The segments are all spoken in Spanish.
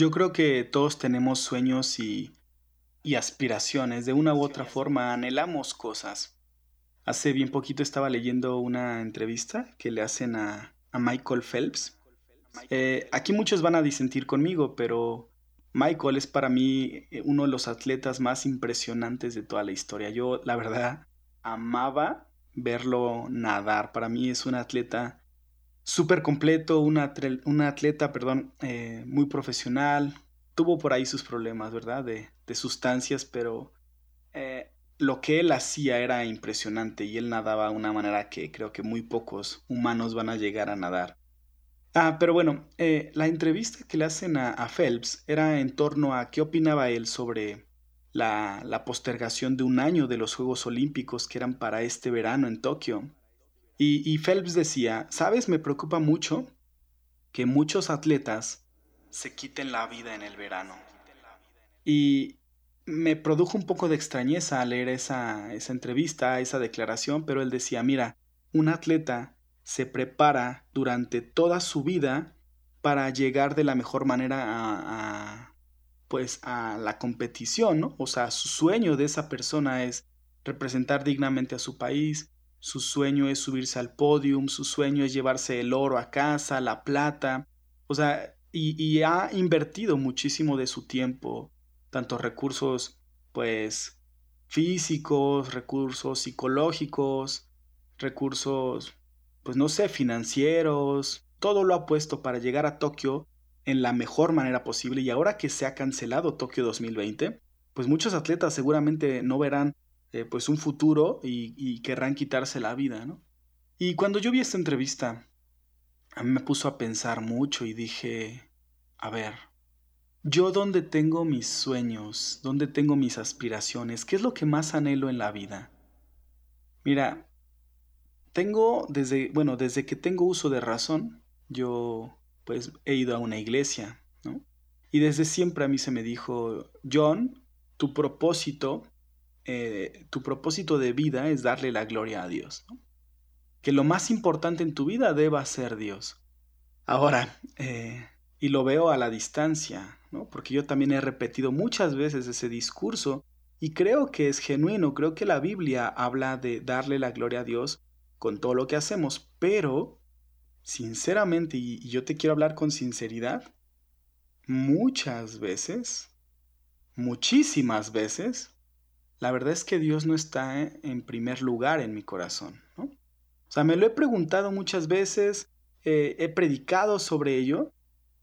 Yo creo que todos tenemos sueños y, y aspiraciones. De una u otra forma anhelamos cosas. Hace bien poquito estaba leyendo una entrevista que le hacen a, a Michael Phelps. Eh, aquí muchos van a disentir conmigo, pero Michael es para mí eh, uno de los atletas más impresionantes de toda la historia. Yo, la verdad, amaba verlo nadar. Para mí es un atleta súper completo, un atleta, perdón, eh, muy profesional. Tuvo por ahí sus problemas, ¿verdad? De, sustancias, pero lo que él hacía era impresionante y él nadaba de una manera que creo que muy pocos humanos van a llegar a nadar. Ah, pero bueno, eh, la entrevista que le hacen a, Phelps era en torno a qué opinaba él sobre la, la, postergación de un año de los Juegos Olímpicos que eran para este verano en Tokio. Y, Phelps decía, sabes, me preocupa mucho que muchos atletas se quiten la vida en el verano. Y, me produjo un poco de extrañeza leer esa, esa entrevista, esa declaración, pero él decía, mira, un atleta se prepara durante toda su vida para llegar de la mejor manera a, pues a la competición, ¿no? O sea, su sueño de esa persona es representar dignamente a su país, su sueño es subirse al podium, su sueño es llevarse el oro a casa, la plata, o sea, y, y ha invertido muchísimo de su tiempo tanto recursos pues físicos, recursos psicológicos, recursos pues no sé, financieros, todo lo ha puesto para llegar a Tokio en la mejor manera posible y ahora que se ha cancelado Tokio 2020, pues muchos atletas seguramente no verán eh, pues un futuro y, y, querrán quitarse la vida, ¿no? Y cuando yo vi esta entrevista, a mí me puso a pensar mucho y dije, a ver, yo dónde tengo mis sueños, dónde tengo mis aspiraciones, qué es lo que más anhelo en la vida. Mira, tengo desde, bueno, desde que tengo uso de razón, yo pues he ido a una iglesia, ¿no? Y desde siempre a mí se me dijo, John, tu propósito, eh, tu propósito de vida es darle la gloria a Dios, ¿no? Que lo más importante en tu vida deba ser Dios. Ahora, eh, y lo veo a la distancia, porque yo también he repetido muchas veces ese discurso y creo que es genuino, creo que la Biblia habla de darle la gloria a Dios con todo lo que hacemos, pero sinceramente, y yo te quiero hablar con sinceridad, muchas veces, muchísimas veces, la verdad es que Dios no está en primer lugar en mi corazón, ¿no? O sea, me lo he preguntado muchas veces, eh, he predicado sobre ello,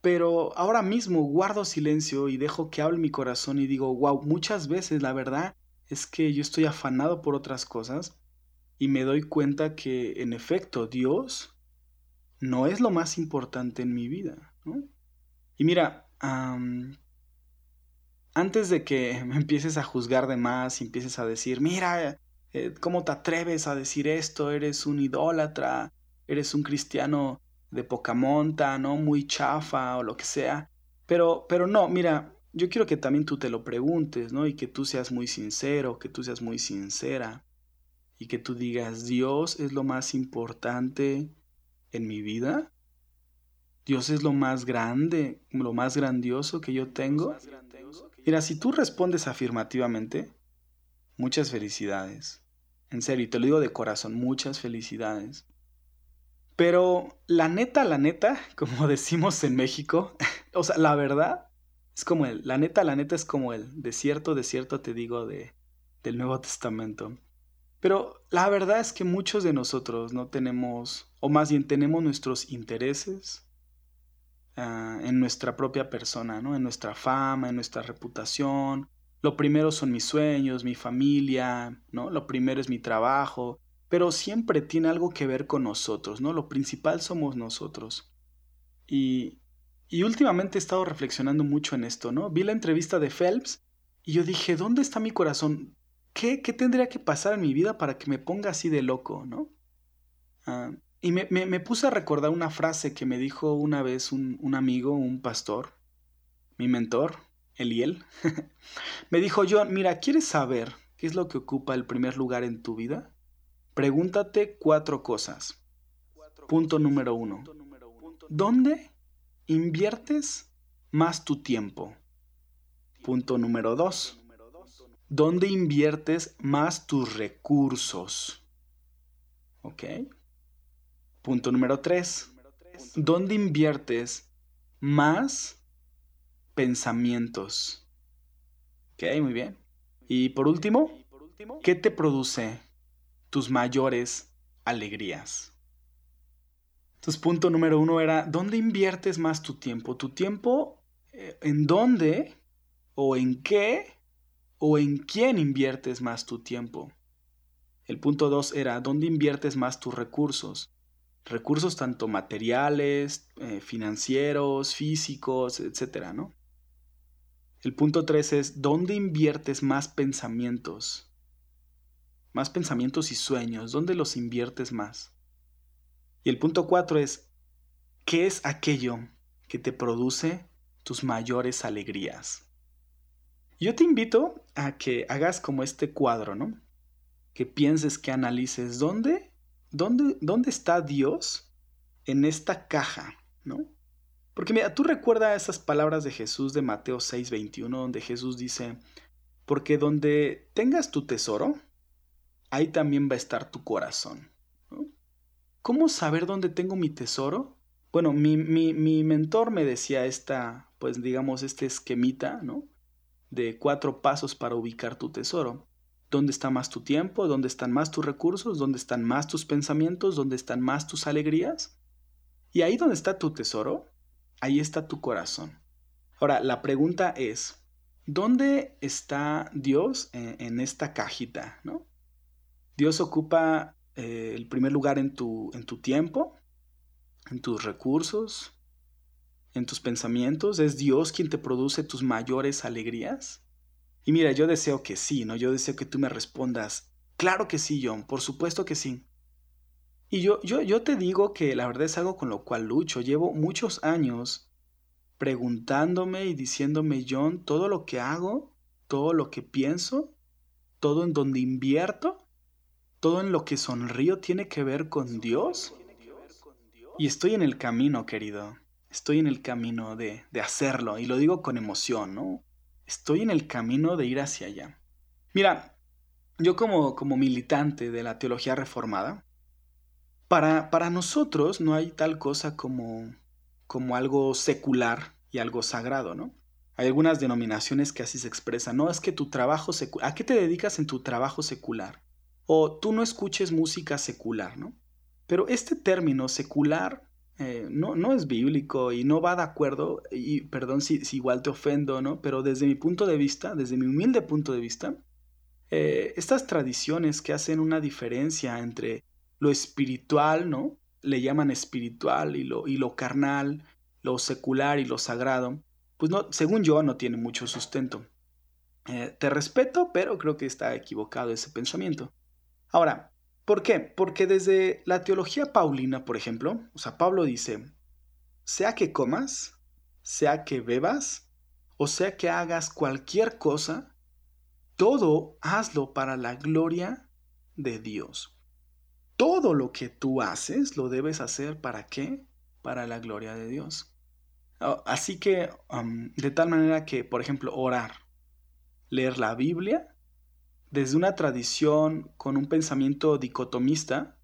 pero ahora mismo guardo silencio y dejo que hable mi corazón y digo, wow, muchas veces la verdad es que yo estoy afanado por otras cosas y me doy cuenta que en efecto Dios no es lo más importante en mi vida. Y mira, antes de que me empieces a juzgar de más y empieces a decir, mira, eh, ¿cómo te atreves a decir esto? Eres un idólatra, eres un cristiano de poca monta, ¿no? Muy chafa o lo que sea. Pero, pero no, mira, yo quiero que también tú te lo preguntes, ¿no? Y que tú seas muy sincero, que tú seas muy sincera. Y que tú digas, Dios es lo más importante en mi vida. Dios es lo más grande, lo más grandioso que yo tengo. Mira, si tú respondes afirmativamente, muchas felicidades. En serio, y te lo digo de corazón, muchas felicidades. Pero la neta, la neta, como decimos en México, o sea, la verdad es como el, la neta, la neta es como el desierto, desierto te digo de, del Nuevo Testamento. Pero la verdad es que muchos de nosotros no tenemos, o más bien tenemos nuestros intereses ah, en nuestra propia persona, ¿no? En nuestra fama, en nuestra reputación. Lo primero son mis sueños, mi familia, ¿no? Lo primero es mi trabajo pero siempre tiene algo que ver con nosotros, ¿no? Lo principal somos nosotros. Y, y últimamente he estado reflexionando mucho en esto, ¿no? Vi la entrevista de Phelps y yo dije, ¿dónde está mi corazón? ¿Qué, qué tendría que pasar en mi vida para que me ponga así de loco, ¿no? Ah, y me, me, puse a recordar una frase que me dijo una vez un, un amigo, un pastor, mi mentor, Eliel. me dijo, John, mira, ¿quieres saber qué es lo que ocupa el primer lugar en tu vida? Pregúntate cuatro cosas. Punto número uno. ¿Dónde inviertes más tu tiempo? Punto número dos. ¿Dónde inviertes más tus recursos? ¿Ok? Punto número tres. ¿Dónde inviertes más pensamientos? Ok, muy bien. Y por último, ¿qué te produce tus mayores alegrías? Entonces, punto número uno era, ¿dónde inviertes más tu tiempo? Tu tiempo, eh, ¿en dónde o en qué o en quién inviertes más tu tiempo? El punto dos era, ¿dónde inviertes más tus recursos? Recursos tanto materiales, eh, financieros, físicos, etcétera, ¿no? El punto tres es, ¿dónde inviertes más pensamientos? Más pensamientos y sueños, ¿dónde los inviertes más? Y el punto cuatro es, ¿qué es aquello que te produce tus mayores alegrías? Yo te invito a que hagas como este cuadro, ¿no? Que pienses, que analices dónde, dónde, dónde está Dios en esta caja, ¿no? Porque mira, tú recuerdas esas palabras de Jesús de Mateo 6:21, donde Jesús dice, porque donde tengas tu tesoro, ahí también va a estar tu corazón. ¿Cómo saber dónde tengo mi tesoro? Bueno, mi, mi, mentor me decía esta, pues digamos, este esquemita, ¿no? De cuatro pasos para ubicar tu tesoro. ¿Dónde está más tu tiempo? ¿Dónde están más tus recursos? ¿Dónde están más tus pensamientos? ¿Dónde están más tus alegrías? Y ahí donde está tu tesoro, ahí está tu corazón. Ahora, la pregunta es, ¿dónde está Dios en, en esta cajita? ¿no? Dios ocupa eh, el primer lugar en tu, en tu tiempo, en tus recursos, en tus pensamientos? ¿Es Dios quien te produce tus mayores alegrías? Y mira, yo deseo que sí, ¿no? Yo deseo que tú me respondas, claro que sí, John, por supuesto que sí. Y yo, yo, yo te digo que la verdad es algo con lo cual lucho. Llevo muchos años preguntándome y diciéndome, John, todo lo que hago, todo lo que pienso, todo en donde invierto, todo en lo que sonrío tiene que ver con Dios. Y estoy en el camino, querido. Estoy en el camino de, de hacerlo. Y lo digo con emoción, ¿no? Estoy en el camino de ir hacia allá. Mira, yo como, como militante de la teología reformada, para, para nosotros no hay tal cosa como, como algo secular y algo sagrado, ¿no? Hay algunas denominaciones que así se expresan, no es que tu trabajo secular, ¿a qué te dedicas en tu trabajo secular? o tú no escuches música secular, ¿no? Pero este término secular eh, no, no, es bíblico y no va de acuerdo, y perdón si, igual te ofendo, ¿no? Pero desde mi punto de vista, desde mi humilde punto de vista, eh, estas tradiciones que hacen una diferencia entre lo espiritual, ¿no? Le llaman espiritual y lo, y lo carnal, lo secular y lo sagrado, pues no, según yo no tiene mucho sustento. Eh, te respeto, pero creo que está equivocado ese pensamiento. Ahora, ¿por qué? Porque desde la teología paulina, por ejemplo, o sea, Pablo dice, sea que comas, sea que bebas, o sea que hagas cualquier cosa, todo hazlo para la gloria de Dios. Todo lo que tú haces lo debes hacer para qué? Para la gloria de Dios. Ah, así que, de tal manera que, por ejemplo, orar, leer la Biblia, desde una tradición con un pensamiento dicotomista,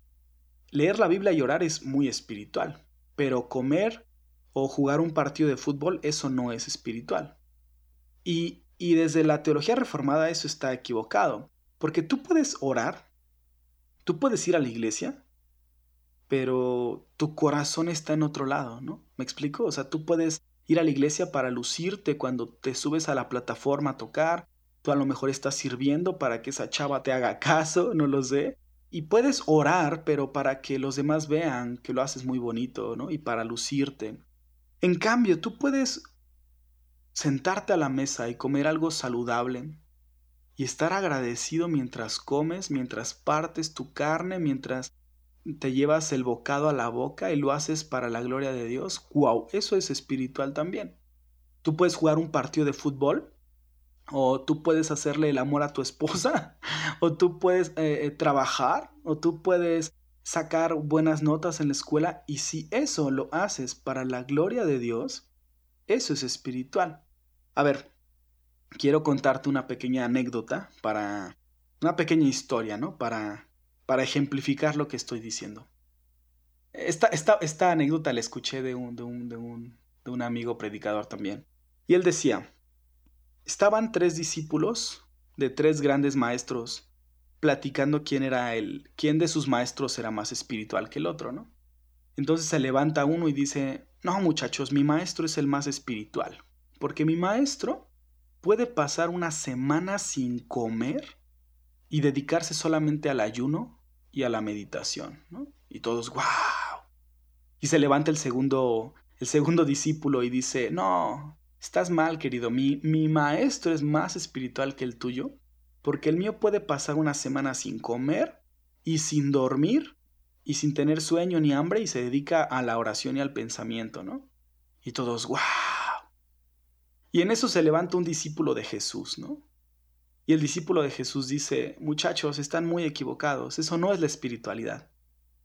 leer la Biblia y orar es muy espiritual, pero comer o jugar un partido de fútbol, eso no es espiritual. Y, desde la teología reformada eso está equivocado, porque tú puedes orar, tú puedes ir a la iglesia, pero tu corazón está en otro lado, ¿no? ¿Me explico? O sea, tú puedes ir a la iglesia para lucirte cuando te subes a la plataforma a tocar, Tú a lo mejor estás sirviendo para que esa chava te haga caso, no lo sé. Y puedes orar, pero para que los demás vean que lo haces muy bonito, ¿no? Y para lucirte. En cambio, tú puedes sentarte a la mesa y comer algo saludable y estar agradecido mientras comes, mientras partes tu carne, mientras te llevas el bocado a la boca y lo haces para la gloria de Dios. ¡Wow! Eso es espiritual también. Tú puedes jugar un partido de fútbol o tú puedes hacerle el amor a tu esposa, o tú puedes eh, eh, trabajar, o tú puedes sacar buenas notas en la escuela, y si eso lo haces para la gloria de Dios, Eso es espiritual. A ver, quiero contarte una pequeña anécdota para... Una pequeña historia, ¿no? Para, para ejemplificar lo que estoy diciendo. Esta, esta, esta anécdota la escuché de un, de, un, de, un, de un amigo predicador también. Y él decía, estaban tres discípulos de tres grandes maestros platicando quién era el, quién de sus maestros era más espiritual que el otro, ¿no? Entonces se levanta uno y dice, no muchachos, mi maestro es el más espiritual, porque mi maestro puede pasar una semana sin comer y dedicarse solamente al ayuno y a la meditación, ¿no? Y todos, wow. Y se levanta el segundo, el segundo discípulo y dice, no, estás mal, querido, mi, mi maestro es más espiritual que el tuyo, porque el mío puede pasar una semana sin comer y sin dormir y sin tener sueño ni hambre y se dedica a la oración y al pensamiento, ¿no? Y todos, ¡wow! Y en eso se levanta un discípulo de Jesús, ¿no? Y el discípulo de Jesús dice, muchachos, están muy equivocados, eso no es la espiritualidad.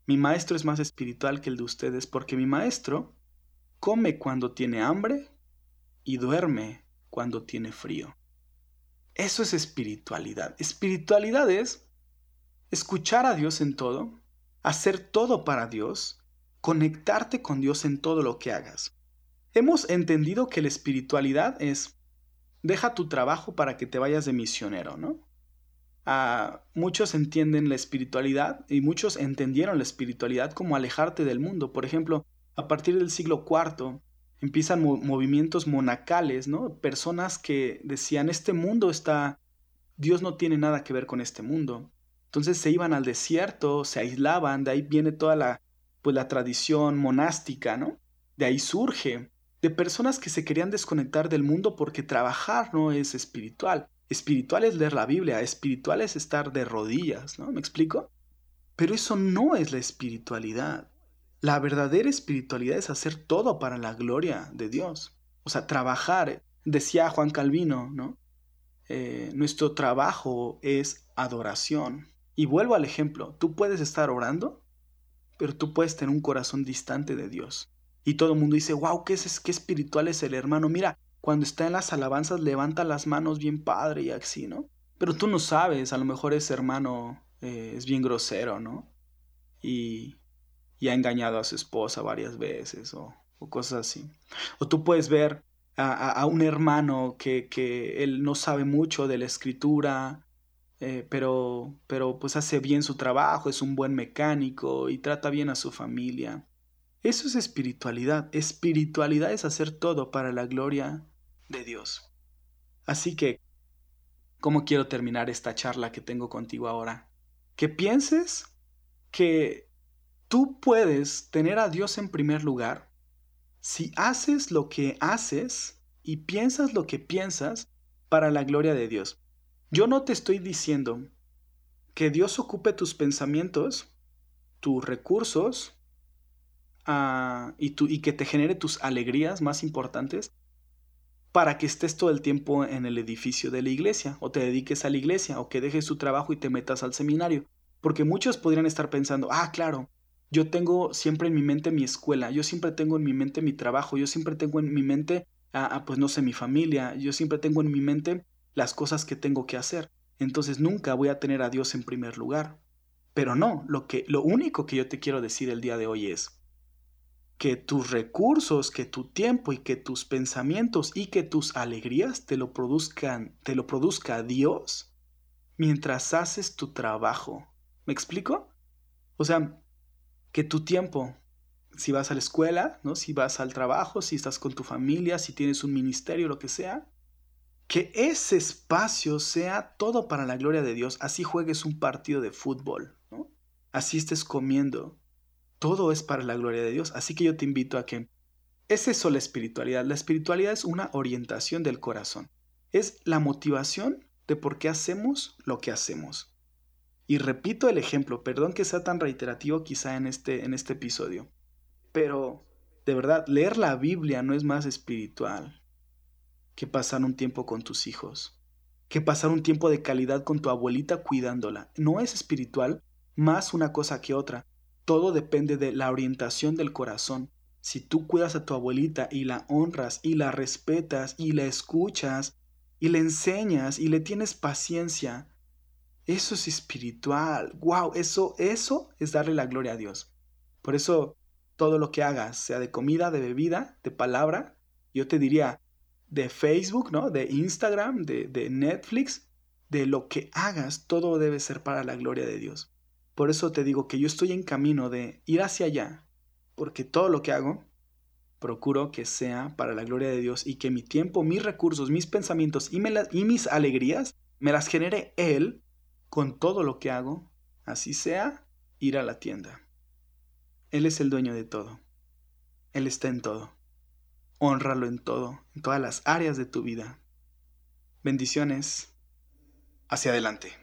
Mi maestro es más espiritual que el de ustedes porque mi maestro come cuando tiene hambre y duerme cuando tiene frío. Eso es espiritualidad. Espiritualidad es escuchar a Dios en todo, hacer todo para Dios, conectarte con Dios en todo lo que hagas. Hemos entendido que la espiritualidad es deja tu trabajo para que te vayas de misionero, ¿no? Ah, muchos entienden la espiritualidad y muchos entendieron la espiritualidad como alejarte del mundo. Por ejemplo, a partir del siglo IV empiezan movimientos monacales, ¿no? Personas que decían, este mundo está, Dios no tiene nada que ver con este mundo. Entonces se iban al desierto, se aislaban, de ahí viene toda la, pues, la tradición monástica, ¿no? De ahí surge, de personas que se querían desconectar del mundo porque trabajar no es espiritual. Espiritual es leer la Biblia, espiritual es estar de rodillas, ¿no? ¿Me explico? Pero eso no es la espiritualidad. La verdadera espiritualidad es hacer todo para la gloria de Dios. O sea, trabajar. Decía Juan Calvino, ¿no? Eh, nuestro trabajo es adoración. Y vuelvo al ejemplo, tú puedes estar orando, pero tú puedes tener un corazón distante de Dios. Y todo el mundo dice, wow, ¿qué, es, qué espiritual es el hermano. Mira, cuando está en las alabanzas levanta las manos bien padre y así, ¿no? Pero tú no sabes, a lo mejor ese hermano eh, es bien grosero, ¿no? Y, y, ha engañado a su esposa varias veces o, cosas así. O tú puedes ver a, a un hermano que, que, él no sabe mucho de la escritura, eh, pero, pero pues hace bien su trabajo, es un buen mecánico y trata bien a su familia. Eso es espiritualidad. Espiritualidad es hacer todo para la gloria de Dios. Así que, ¿cómo quiero terminar esta charla que tengo contigo ahora? Que pienses que tú puedes tener a Dios en primer lugar si haces lo que haces y piensas lo que piensas para la gloria de Dios. Yo no te estoy diciendo que Dios ocupe tus pensamientos, tus recursos uh, y, y que te genere tus alegrías más importantes para que estés todo el tiempo en el edificio de la iglesia o te dediques a la iglesia o que dejes tu trabajo y te metas al seminario. Porque muchos podrían estar pensando, ah, claro, yo tengo siempre en mi mente mi escuela, yo siempre tengo en mi mente mi trabajo, yo siempre tengo en mi mente, ah, pues no sé, mi familia, yo siempre tengo en mi mente las cosas que tengo que hacer. Entonces nunca voy a tener a Dios en primer lugar. Pero no, lo que lo único que yo te quiero decir el día de hoy es que tus recursos, que tu tiempo y que tus pensamientos y que tus alegrías te lo produzcan, te lo produzca Dios mientras haces tu trabajo. ¿Me explico? O sea, que tu tiempo, si vas a la escuela, ¿no? Si vas al trabajo, si estás con tu familia, si tienes un ministerio, lo que sea, que ese espacio sea todo para la gloria de Dios. Así juegues un partido de fútbol, ¿no? Así estés comiendo. Todo es para la gloria de Dios. Así que yo te invito a que es eso la espiritualidad. La espiritualidad es una orientación del corazón. Es la motivación de por qué hacemos lo que hacemos. Y repito el ejemplo, perdón que sea tan reiterativo quizá en este, en este episodio, pero de verdad, leer la Biblia no es más espiritual que pasar un tiempo con tus hijos, que pasar un tiempo de calidad con tu abuelita cuidándola. No es espiritual más una cosa que otra. Todo depende de la orientación del corazón. Si tú cuidas a tu abuelita y la honras y la respetas y la escuchas y le enseñas y le tienes paciencia, eso es espiritual. Wow, eso eso es darle la gloria a Dios. Por eso todo lo que hagas, sea de comida, de bebida, de palabra, yo te diría de Facebook, ¿no? De Instagram, de, de Netflix, de lo que hagas, todo debe ser para la gloria de Dios. Por eso te digo que yo estoy en camino de ir hacia allá, porque todo lo que hago, procuro que sea para la gloria de Dios y que mi tiempo, mis recursos, mis pensamientos y, y mis alegrías me las genere Él con todo lo que hago, así sea ir a la tienda. Él es el dueño de todo. Él está en todo. Honralo en todo, en todas las áreas de tu vida. Bendiciones. Hacia adelante.